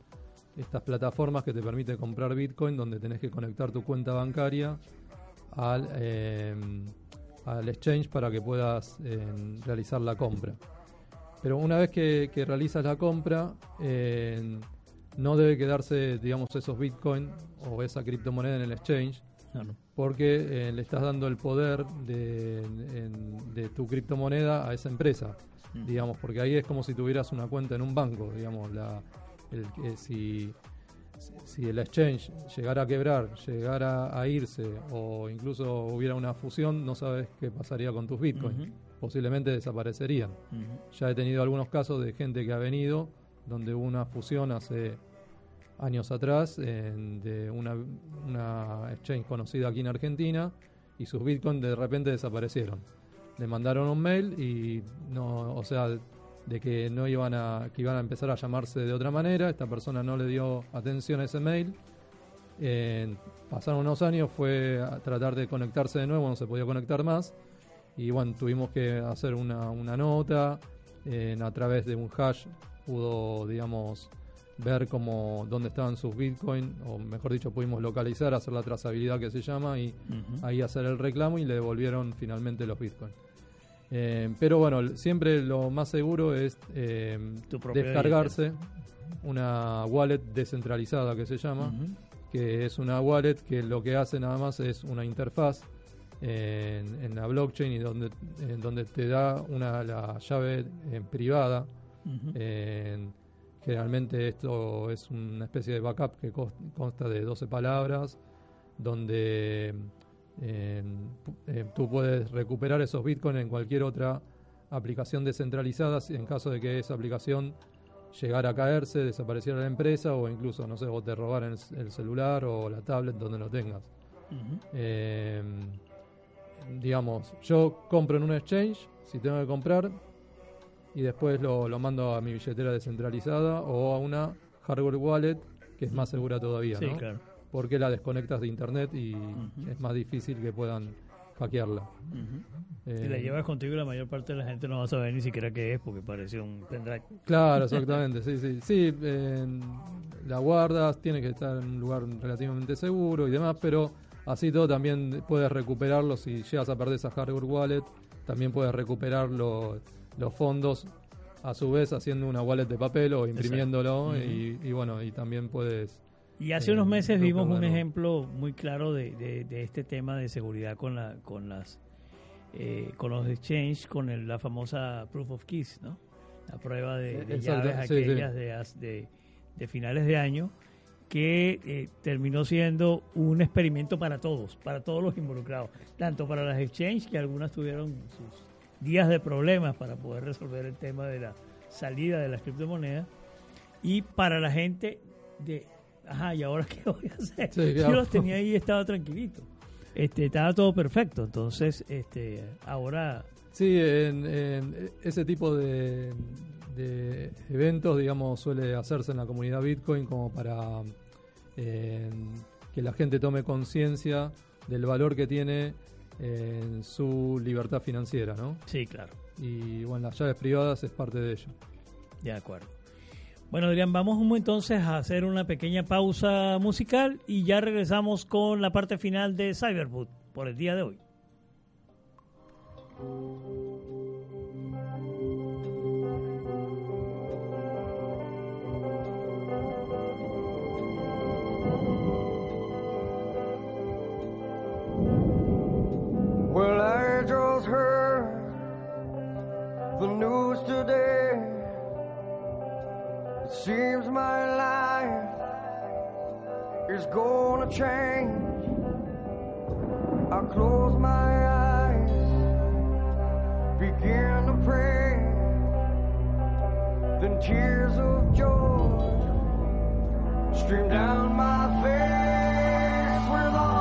[SPEAKER 2] estas plataformas que te permiten comprar Bitcoin donde tenés que conectar tu cuenta bancaria al, eh, al exchange para que puedas eh, realizar la compra. Pero una vez que, que realizas la compra, eh, no debe quedarse, digamos, esos Bitcoin o esa criptomoneda en el exchange,
[SPEAKER 1] Claro.
[SPEAKER 2] porque eh, le estás dando el poder de, en- de tu criptomoneda a esa empresa,
[SPEAKER 1] Mm.
[SPEAKER 2] digamos, porque ahí es como si tuvieras una cuenta en un banco, digamos, la, el, que si, el exchange llegara a quebrar, llegara a irse o incluso hubiera una fusión, no sabes qué pasaría con tus bitcoins, posiblemente desaparecerían. Ya he tenido algunos casos de gente que ha venido donde hubo una fusión hace años atrás de una, exchange conocida aquí en Argentina y sus bitcoins de repente desaparecieron. Le mandaron un mail y no, o sea, de que no iban a, que iban a empezar a llamarse de otra manera. Esta persona no le dio atención a ese mail. Pasaron unos años, fue a tratar de conectarse de nuevo, no se podía conectar más. Y bueno, tuvimos que hacer una, una nota. eh, a través de un hash pudo, digamos, ver cómo, dónde estaban sus bitcoins, o mejor dicho, pudimos localizar, hacer la trazabilidad que se llama y ahí hacer el reclamo y le devolvieron finalmente los bitcoins. Eh, pero bueno, siempre lo más seguro es eh, descargarse una wallet descentralizada que se llama, que es una wallet que lo que hace nada más es una interfaz en, en la blockchain y donde, en donde te da una la llave eh, privada. En- generalmente esto es una especie de backup que consta de 12 palabras, donde eh, pu- eh, tú puedes recuperar esos bitcoins en cualquier otra aplicación descentralizada en caso de que esa aplicación llegara a caerse, desapareciera la empresa o incluso, no sé, vos te robaran el, celular o la tablet donde lo tengas. Eh, digamos, yo compro en un exchange, si tengo que comprar, y después lo, lo mando a mi billetera descentralizada o a una hardware wallet que es más segura todavía,
[SPEAKER 1] Sí,
[SPEAKER 2] ¿no?
[SPEAKER 1] claro.
[SPEAKER 2] Porque la desconectas de internet y es más difícil que puedan hackearla.
[SPEAKER 1] Ujú.
[SPEAKER 2] Eh,
[SPEAKER 1] Si la llevas contigo, la mayor parte de la gente no va a saber ni siquiera qué es porque parece un pendrive.
[SPEAKER 2] Claro, exactamente, sí, sí. Sí, eh, la guardas, tiene que estar en un lugar relativamente seguro y demás, pero así todo también puedes recuperarlo si llegas a perder esa hardware wallet, también puedes recuperar lo- los fondos a su vez haciendo una wallet de papel o imprimiéndolo y, y bueno, y también puedes...
[SPEAKER 1] Y hace
[SPEAKER 2] Eh,
[SPEAKER 1] unos meses
[SPEAKER 2] no,
[SPEAKER 1] vimos un ejemplo muy claro de, de- de este tema de seguridad con la con las eh, con los exchange con el- la famosa proof of keys, ¿no? La prueba de, de
[SPEAKER 2] Exacto,
[SPEAKER 1] llaves
[SPEAKER 2] sí, sí.
[SPEAKER 1] aquellas de, de de finales de año que eh, terminó siendo un experimento para todos, para todos los involucrados, tanto para las exchange que algunas tuvieron sus días de problemas para poder resolver el tema de la salida de las criptomonedas. Y para la gente de ajá y ahora qué voy a hacer
[SPEAKER 2] Sí, ¿qué
[SPEAKER 1] yo los tenía ahí y estaba tranquilito. Este estaba todo perfecto. Entonces este ahora
[SPEAKER 2] Sí, en, en ese tipo de, de eventos, digamos, suele hacerse en la comunidad Bitcoin como para eh, que la gente tome conciencia del valor que tiene en su libertad financiera, ¿no?
[SPEAKER 1] sí claro
[SPEAKER 2] Y bueno, las llaves privadas es parte de ello.
[SPEAKER 1] de acuerdo bueno Adrián vamos entonces a hacer una pequeña pausa musical y ya regresamos con la parte final de Cyberboot por el día de hoy
[SPEAKER 4] just heard the news today. It seems my life is gonna change. I close my eyes, begin to pray. Then tears of joy stream down my face with arms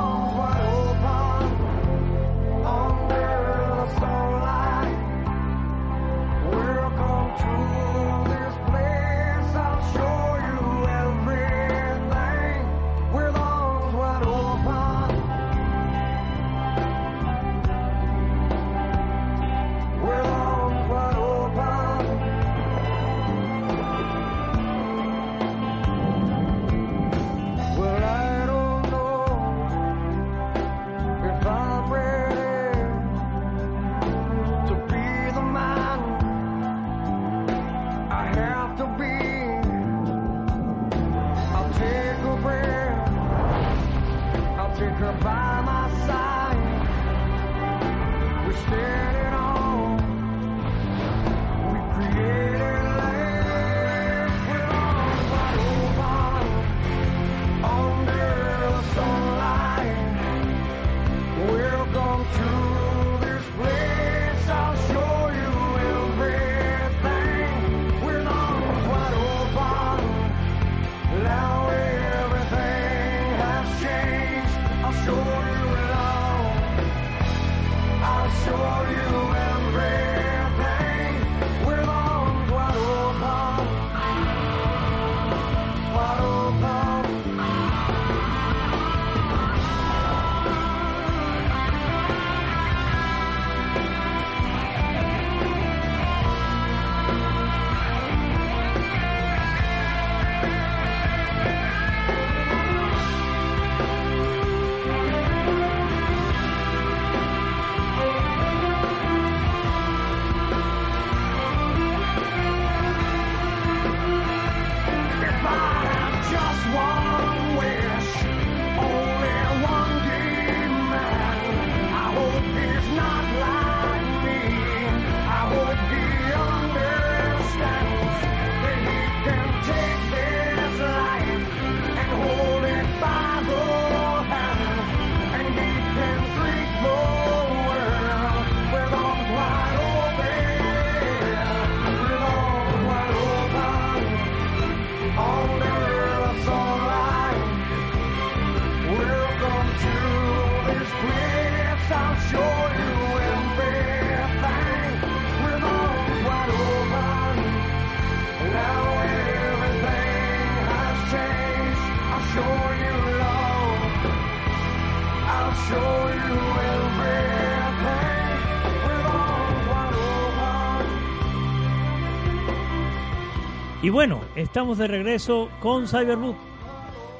[SPEAKER 1] bueno, estamos de regreso con Cyberboot.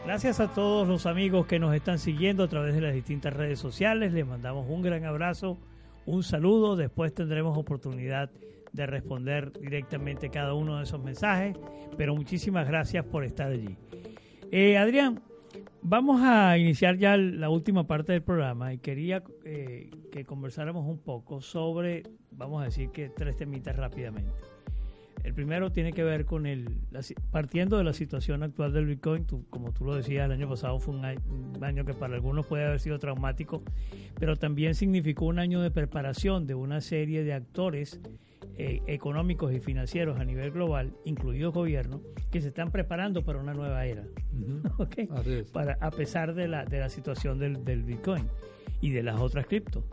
[SPEAKER 1] Gracias a todos los amigos que nos están siguiendo a través de las distintas redes sociales. Les mandamos un gran abrazo, un saludo. Después tendremos oportunidad de responder directamente cada uno de esos mensajes. Pero muchísimas gracias por estar allí. Eh, Adrián, vamos a iniciar ya la última parte del programa y quería eh, que conversáramos un poco sobre, vamos a decir que tres temitas rápidamente. El primero tiene que ver con el, la partiendo de la situación actual del Bitcoin, tú- como tú lo decías, el año pasado fue un año, un año que para algunos puede haber sido traumático, pero también significó un año de preparación de una serie de actores eh, económicos y financieros a nivel global, incluidos gobiernos, que se están preparando para una nueva era. ¿ok?
[SPEAKER 2] Así es.
[SPEAKER 1] para, a pesar de la, de la situación del, del Bitcoin y de las otras criptos.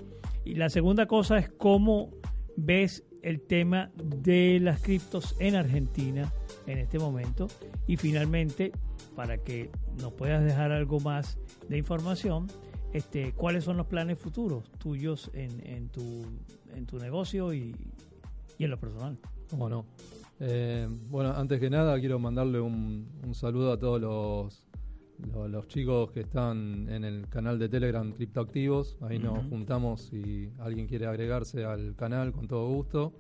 [SPEAKER 1] Y la segunda cosa es cómo ves el tema de las criptos en Argentina en este momento. Y finalmente, para que nos puedas dejar algo más de información, este, ¿cuáles son los planes futuros tuyos en, en, tu, en tu negocio y, y en lo personal?
[SPEAKER 2] ¿Cómo no? Eh, bueno, antes que nada quiero mandarle un, un saludo a todos los, los, los chicos que están en el canal de Telegram Criptoactivos. Ahí nos juntamos si alguien quiere agregarse al canal con todo gusto.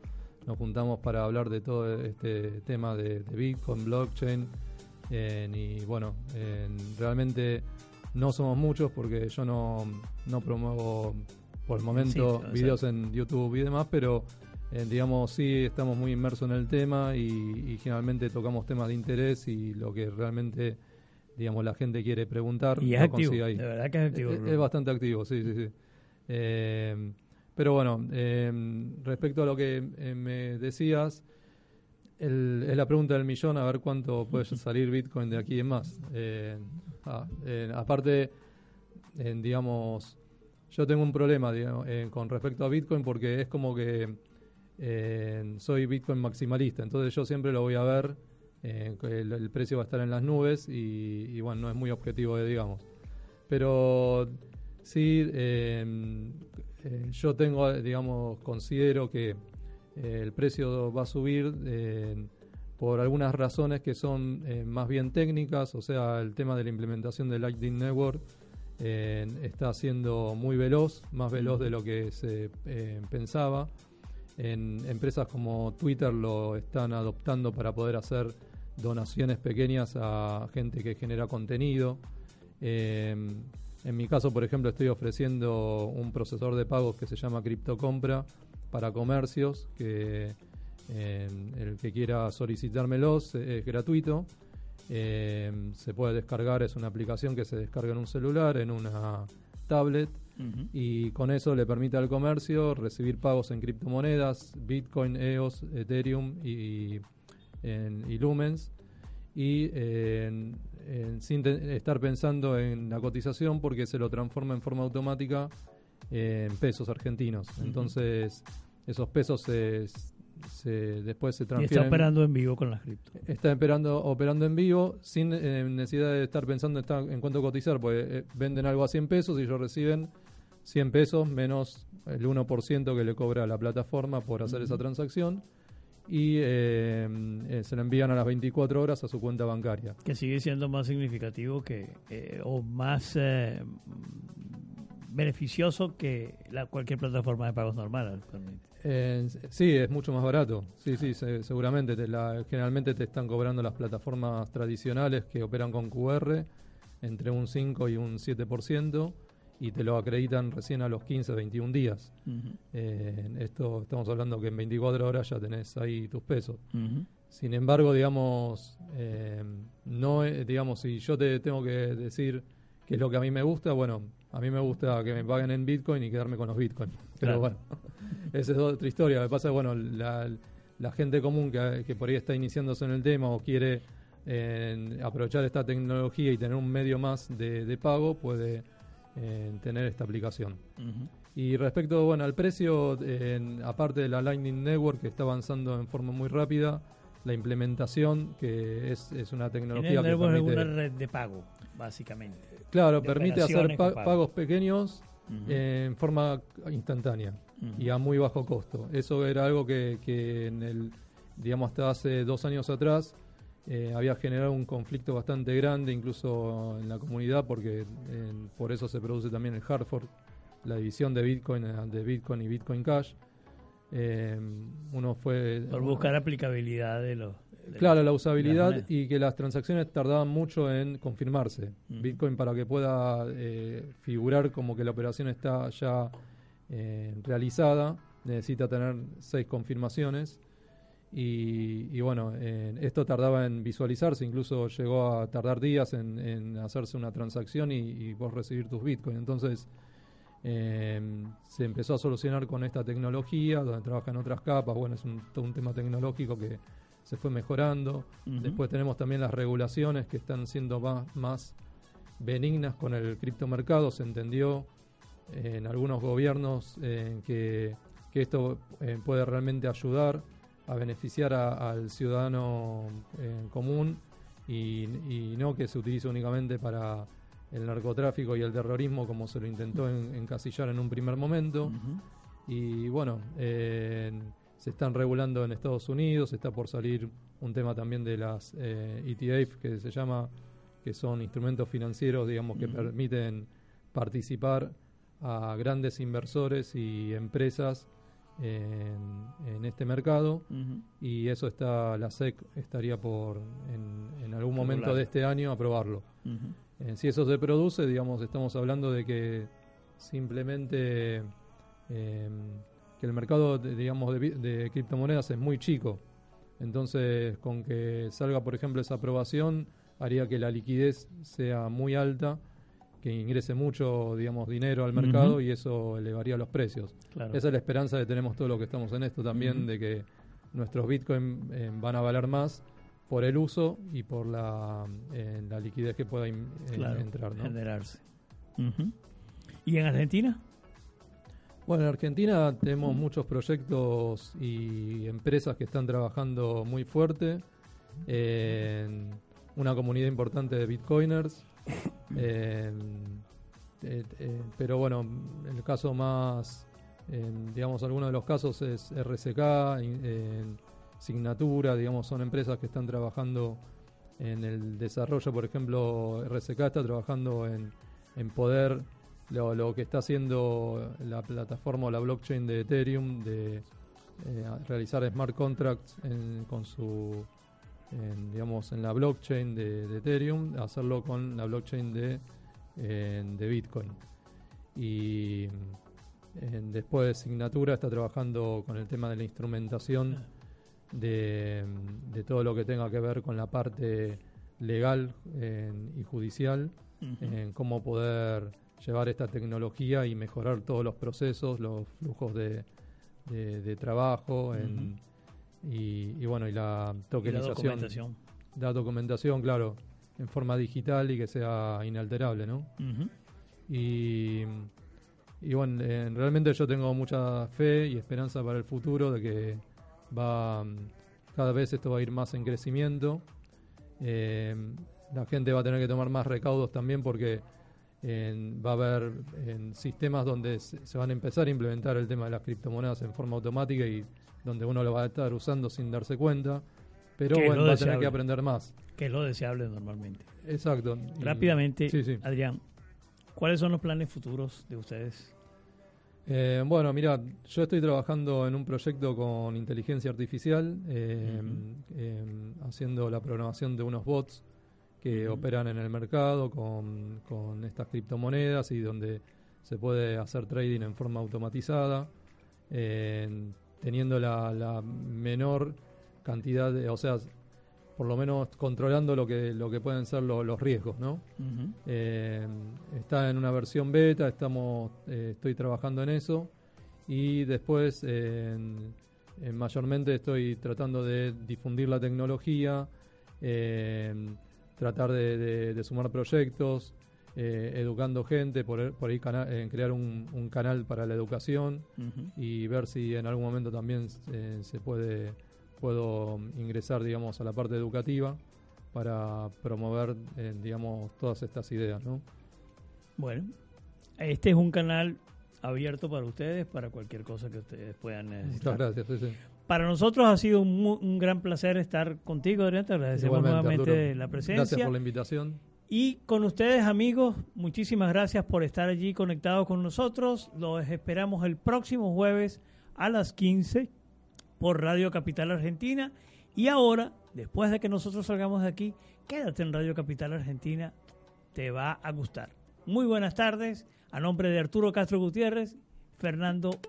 [SPEAKER 2] Nos juntamos para hablar de todo este tema de, de Bitcoin, blockchain. y bueno, realmente no somos muchos porque yo no, no promuevo por el momento
[SPEAKER 1] Sí,
[SPEAKER 2] videos en YouTube y demás, pero eh, digamos, sí estamos muy inmersos en el tema y, y generalmente tocamos temas de interés y lo que realmente, digamos, la gente quiere preguntar.
[SPEAKER 1] Y es activo,
[SPEAKER 2] consigue ahí.
[SPEAKER 1] de verdad que es activo.
[SPEAKER 2] Es, es bastante activo, sí, sí, sí. Eh, pero bueno, eh, respecto a lo que eh, me decías, el- es la pregunta del millón, a ver cuánto puede salir Bitcoin de aquí en más. Eh, ah, aparte, digamos, yo tengo un problema digamos, con respecto a Bitcoin porque es como que soy Bitcoin maximalista, entonces yo siempre lo voy a ver, eh, el, precio va a estar en las nubes y, bueno, no es muy objetivo, eh, digamos. Pero sí, eh, eh, yo tengo, digamos, considero que el precio va a subir eh, por algunas razones que son más bien técnicas, o sea, el tema de la implementación del Lightning Network eh, está siendo muy veloz, más veloz de lo que se pensaba. En empresas como Twitter lo están adoptando para poder hacer donaciones pequeñas a gente que genera contenido. Eh, en mi caso, por ejemplo, estoy ofreciendo un procesador de pagos que se llama CryptoCompra para comercios, que eh, el que quiera solicitármelos eh, es gratuito. Eh, se puede descargar, es una aplicación que se descarga en un celular, en una tablet, y con eso le permite al comercio recibir pagos en criptomonedas, Bitcoin, EOS, Ethereum y, en, y Lumens y en- en- sin estar pensando en la cotización porque se lo transforma en forma automática en pesos argentinos. Entonces esos pesos se, se- después se
[SPEAKER 1] Y está
[SPEAKER 2] transfieren.
[SPEAKER 1] operando en vivo con las criptos.
[SPEAKER 2] Está operando, operando en vivo sin eh, necesidad de estar pensando en, estar- en cuánto cotizar, porque eh, venden algo a 100 pesos y ellos reciben 100 pesos menos el 1% que le cobra la plataforma por hacer esa transacción y eh, eh, se lo envían a las 24 horas a su cuenta bancaria.
[SPEAKER 1] que sigue siendo más significativo que eh, o más eh, beneficioso que la, cualquier plataforma de pagos normal
[SPEAKER 2] sí, es mucho más barato. Sí, sí, se- seguramente. Te la- generalmente te están cobrando las plataformas tradicionales que operan con QR entre un 5 y un 7% y te lo acreditan recién a los 15, 21 días.
[SPEAKER 1] Ujú,
[SPEAKER 2] Eh, esto estamos hablando que en 24 horas ya tenés ahí tus pesos.
[SPEAKER 1] ujú.
[SPEAKER 2] Sin embargo, digamos, eh, no, digamos, si yo te tengo que decir qué es lo que a mí me gusta, bueno, a mí me gusta que me paguen en Bitcoin y quedarme con los Bitcoin. Pero
[SPEAKER 1] Claro.
[SPEAKER 2] bueno, esa es otra historia. Lo que pasa es, bueno, la, la gente común que, que por ahí está iniciándose en el tema o quiere eh, aprovechar esta tecnología y tener un medio más de, de pago, puede eh, tener esta aplicación. Y respecto bueno, al precio, eh, aparte de la Lightning Network que está avanzando en forma muy rápida, la implementación, que es, es una tecnología que permite,
[SPEAKER 1] una red de pago, básicamente.
[SPEAKER 2] claro, permite hacer pa-
[SPEAKER 1] pago.
[SPEAKER 2] pagos pequeños en forma instantánea y a muy bajo costo. Eso era algo que, que en el, digamos, hasta hace dos años atrás eh, había generado un conflicto bastante grande, incluso en la comunidad, porque eh, por eso se produce también el hard fork, la división de Bitcoin eh, de Bitcoin y Bitcoin Cash. Eh, uno fue
[SPEAKER 1] Por buscar aplicabilidad de los... de
[SPEAKER 2] Claro,
[SPEAKER 1] los-
[SPEAKER 2] la usabilidad y que las transacciones tardaban mucho en confirmarse.
[SPEAKER 1] Ujú.
[SPEAKER 2] Bitcoin para que pueda eh, figurar como que la operación está ya eh, realizada, necesita tener seis confirmaciones. Y, y bueno, eh, esto tardaba en visualizarse, incluso llegó a tardar días en, en hacerse una transacción y, y vos recibir tus Bitcoin. Entonces eh, se empezó a solucionar con esta tecnología, donde trabajan otras capas. Bueno, es un, todo un tema tecnológico que se fue mejorando. Después tenemos también las regulaciones que están siendo más, más benignas con el criptomercado. Se entendió eh, en algunos gobiernos eh, que, que esto eh, puede realmente ayudar a beneficiar a- al ciudadano eh, común y, y no que se utilice únicamente para el narcotráfico y el terrorismo como se lo intentó en- encasillar en un primer momento. Y bueno, eh, se están regulando en Estados Unidos, está por salir un tema también de las eh, ETF que se llama, que son instrumentos financieros, digamos, que permiten participar a grandes inversores y empresas en, en este mercado. Y eso está, la SEC estaría por en, en algún momento
[SPEAKER 1] Regular.
[SPEAKER 2] de este año aprobarlo. Eh, si eso se produce, digamos, estamos hablando de que simplemente eh, que el mercado, de, digamos, de criptomonedas es muy chico. Entonces, con que salga, por ejemplo, esa aprobación, haría que la liquidez sea muy alta, que ingrese mucho, digamos, dinero al mercado y eso elevaría los precios.
[SPEAKER 1] Claro.
[SPEAKER 2] Esa es la esperanza que tenemos todos los que estamos en esto también, de que nuestros bitcoin eh, van a valer más por el uso y por la, eh, la liquidez que pueda in- eh, entrar. ¿no?
[SPEAKER 1] generarse. ¿Y en Argentina?
[SPEAKER 2] Bueno, en Argentina tenemos muchos proyectos y empresas que están trabajando muy fuerte. una comunidad importante de bitcoiners. En- eh, eh, pero bueno, el caso más, en, digamos, algunos de los casos es RCK, Signatura, digamos, son empresas que están trabajando en el desarrollo, por ejemplo, RCK está trabajando en, en poder lo, lo que está haciendo la plataforma o la blockchain de Ethereum de eh, realizar smart contracts en- con su en, digamos en la blockchain de, de Ethereum hacerlo con la blockchain de, de Bitcoin. Y en- después Signatura está trabajando con el tema de la instrumentación de, de todo lo que tenga que ver con la parte legal y judicial en cómo poder llevar esta tecnología y mejorar todos los procesos, los flujos de, de- de trabajo en- y, y bueno, y la
[SPEAKER 1] Y la
[SPEAKER 2] tokenización.
[SPEAKER 1] documentación.
[SPEAKER 2] La documentación, claro, en forma digital y que sea inalterable, ¿no?
[SPEAKER 1] Ujú.
[SPEAKER 2] Y, y bueno, eh, realmente yo tengo mucha fe y esperanza para el futuro de que va cada vez esto va a ir más en crecimiento. Eh, la gente va a tener que tomar más recaudos también porque eh, va a haber en sistemas donde se, se van a empezar a implementar el tema de las criptomonedas en forma automática y donde uno lo va a estar usando sin darse cuenta. Pero
[SPEAKER 1] Que
[SPEAKER 2] bueno, va a tener que aprender más.
[SPEAKER 1] Que es lo deseable normalmente.
[SPEAKER 2] Exacto.
[SPEAKER 1] Rápidamente,
[SPEAKER 2] Sí, sí.
[SPEAKER 1] Adrián, ¿cuáles son los planes futuros de ustedes?
[SPEAKER 2] Eh, bueno, mira, yo estoy trabajando en un proyecto con inteligencia artificial, eh, eh, haciendo la programación de unos bots que operan en el mercado con, con estas criptomonedas y donde se puede hacer trading en forma automatizada, teniendo la, la menor cantidad de, o sea, por lo menos controlando lo que, lo que pueden ser lo- los riesgos, ¿no? Eh, está en una versión beta, estamos, eh, estoy trabajando en eso y después eh, en- en mayormente estoy tratando de difundir la tecnología, eh, tratar de, de- de sumar proyectos, eh, educando gente, por, por ahí crear un, un canal para la educación y ver si en algún momento también eh, se puede puedo ingresar digamos a la parte educativa para promover eh, digamos todas estas ideas ¿no?
[SPEAKER 1] Bueno, este es un canal abierto para ustedes, para cualquier cosa que ustedes puedan necesitar.
[SPEAKER 2] muchas gracias sí, sí.
[SPEAKER 1] Para nosotros ha sido un, un gran placer estar contigo, Adrián. Te agradecemos
[SPEAKER 2] Igualmente,
[SPEAKER 1] nuevamente
[SPEAKER 2] Arturo.
[SPEAKER 1] la presencia.
[SPEAKER 2] Gracias por la invitación.
[SPEAKER 1] Y con ustedes, amigos, muchísimas gracias por estar allí conectados con nosotros. Los esperamos el próximo jueves a las 15 por Radio Capital Argentina. Y ahora, después de que nosotros salgamos de aquí, quédate en Radio Capital Argentina. Te va a gustar. Muy buenas tardes. A nombre de Arturo Castro Gutiérrez, Fernando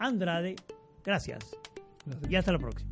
[SPEAKER 1] Andrade, gracias.
[SPEAKER 2] Gracias.
[SPEAKER 1] Y hasta la próxima.